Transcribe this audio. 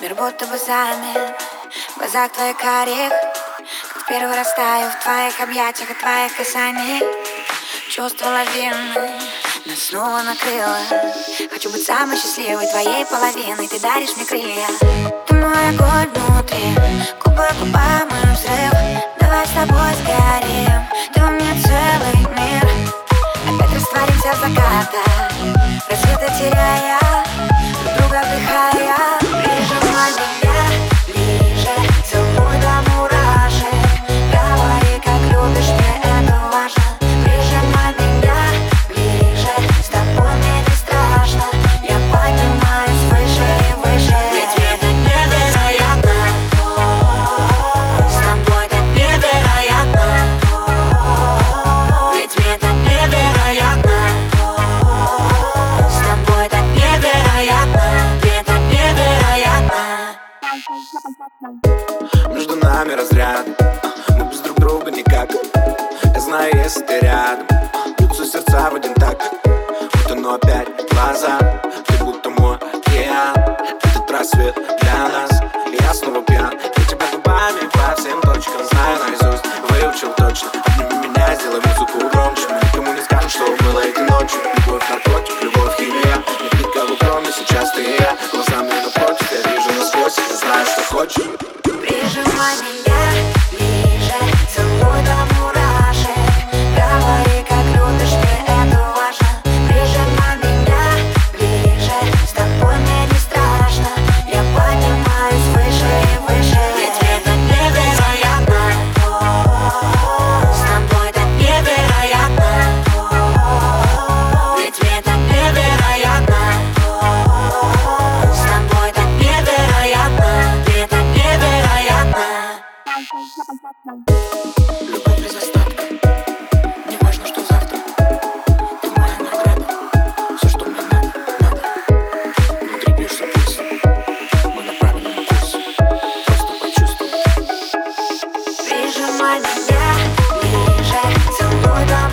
Мир будто бы замер. В глазах твоих карих. Как в первый раз таю В твоих объятиях и твоих касаниях. Чувство лавины Нас снова накрыло. Хочу быть самой счастливой твоей половиной. Ты даришь мне крылья. Ты мой огонь внутри. Губы к губам и взрыв. Давай с тобой сгорим. Ты у меня целый мир. Опять растворимся в закатах. Рассветы теряя Друг друга вдыхая ряд а, Мы без друг друга никак. Я знаю, если ты рядом. Бьются сердца в один так. Вот оно опять глаза. Ты будто мой океан. Этот рассвет для нас. Я снова пьян. Я тебя губами по всем точкам Знаю. Наизусть, выучил точно. Обними меня, сделай музыку громче. Мы никому не скажем, что было этой ночью. Любовь, наркотик, любовь, химия. Нет никого, кроме сейчас ты и я. Любовь без. Не важно, что завтра. Ты моя награда. Все, что мне надо, надо. Внутри бьешься пульсом. Мы на правильном курсе. Просто меня ближе. Целуй домой.